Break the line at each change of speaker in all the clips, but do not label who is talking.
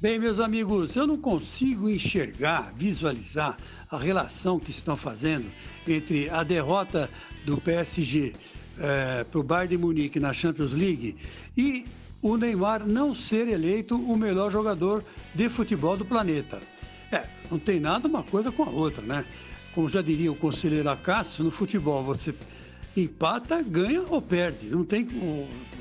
Bem, meus amigos, eu não consigo enxergar, visualizar a relação que estão fazendo entre a derrota do PSG é, para o Bayern de Munique na Champions League e o Neymar não ser eleito o melhor jogador de futebol do planeta. É, não tem nada uma coisa com a outra, né? Como já diria o conselheiro Acácio, no futebol você empata, ganha ou perde. Não tem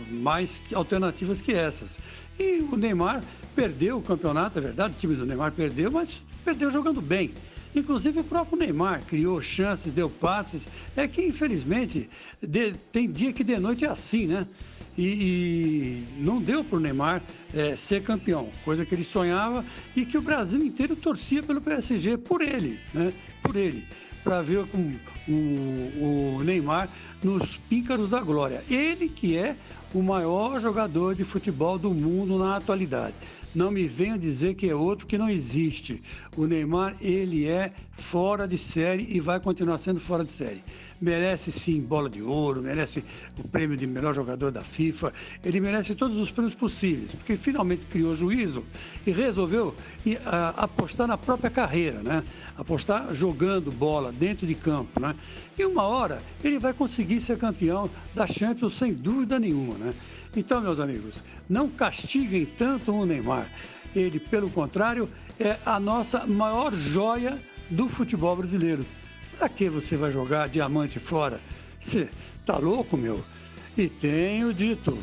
mais alternativas que essas. E o Neymar perdeu o campeonato, é verdade, o time do Neymar perdeu, mas perdeu jogando bem. Inclusive o próprio Neymar criou chances, deu passes. É que, infelizmente, de, tem dia que de noite é assim, né? E, e não deu para o Neymar é, ser campeão, coisa que ele sonhava e que o Brasil inteiro torcia pelo PSG por ele, né? Por ele, para ver com o, o Neymar nos píncaros da glória. Ele que é o maior jogador de futebol do mundo na atualidade. Não me venha dizer que é outro que não existe. O Neymar, ele é fora de série e vai continuar sendo fora de série. Merece sim bola de ouro, merece o prêmio de melhor jogador da FIFA, ele merece todos os prêmios possíveis, porque finalmente criou juízo e resolveu apostar na própria carreira, né? Apostar jogando bola dentro de campo, né? E uma hora ele vai conseguir ser campeão da Champions sem dúvida nenhuma, né? Então, meus amigos, não castiguem tanto o Neymar. Ele, pelo contrário, é a nossa maior joia do futebol brasileiro. Para que você vai jogar diamante fora? Você tá louco, meu? E tenho dito.